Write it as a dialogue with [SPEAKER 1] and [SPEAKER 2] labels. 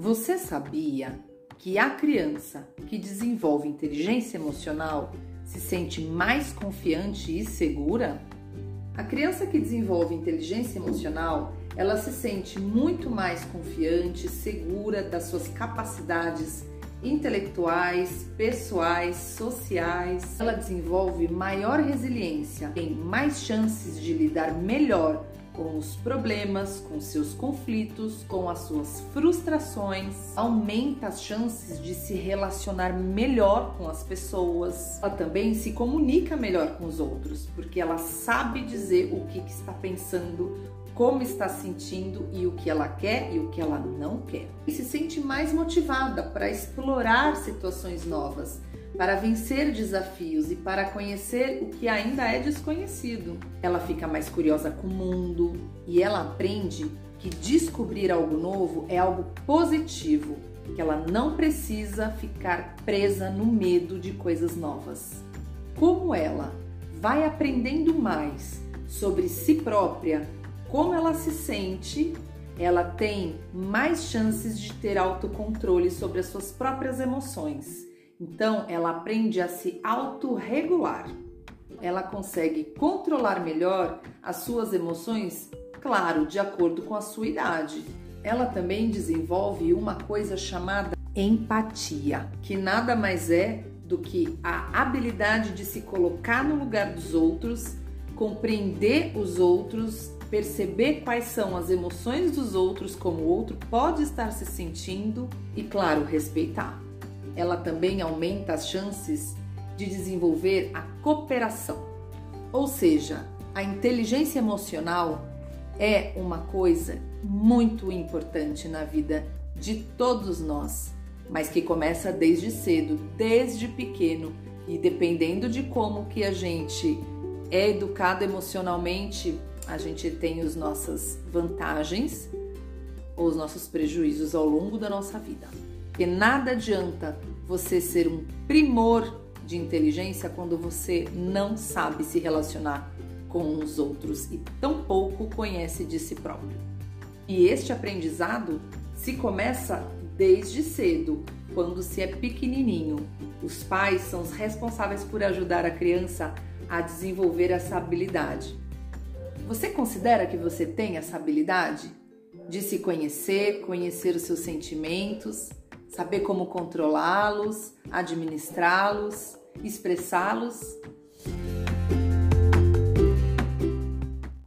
[SPEAKER 1] Você sabia que a criança que desenvolve inteligência emocional se sente mais confiante e segura? A criança que desenvolve inteligência emocional, ela se sente muito mais confiante, segura das suas capacidades intelectuais, pessoais, sociais. Ela desenvolve maior resiliência, tem mais chances de lidar melhor com os problemas, com seus conflitos, com as suas frustrações, aumenta as chances de se relacionar melhor com as pessoas. Ela também se comunica melhor com os outros, porque ela sabe dizer o que, que está pensando, como está sentindo e o que ela quer e o que ela não quer. E se sente mais motivada para explorar situações novas para vencer desafios e para conhecer o que ainda é desconhecido. Ela fica mais curiosa com o mundo e ela aprende que descobrir algo novo é algo positivo, que ela não precisa ficar presa no medo de coisas novas. Como ela vai aprendendo mais sobre si própria, como ela se sente, ela tem mais chances de ter autocontrole sobre as suas próprias emoções então, ela aprende a se autorregular. Ela consegue controlar melhor as suas emoções, claro, de acordo com a sua idade. Ela também desenvolve uma coisa chamada empatia, que nada mais é do que a habilidade de se colocar no lugar dos outros, compreender os outros, perceber quais são as emoções dos outros, como o outro pode estar se sentindo e, claro, respeitar ela também aumenta as chances de desenvolver a cooperação. Ou seja, a inteligência emocional é uma coisa muito importante na vida de todos nós, mas que começa desde cedo, desde pequeno, e dependendo de como que a gente é educado emocionalmente, a gente tem as nossas vantagens ou os nossos prejuízos ao longo da nossa vida. Porque nada adianta você ser um primor de inteligência quando você não sabe se relacionar com os outros e tampouco conhece de si próprio. E este aprendizado se começa desde cedo, quando se é pequenininho. Os pais são os responsáveis por ajudar a criança a desenvolver essa habilidade. Você considera que você tem essa habilidade de se conhecer, conhecer os seus sentimentos saber como controlá-los, administrá-los, expressá-los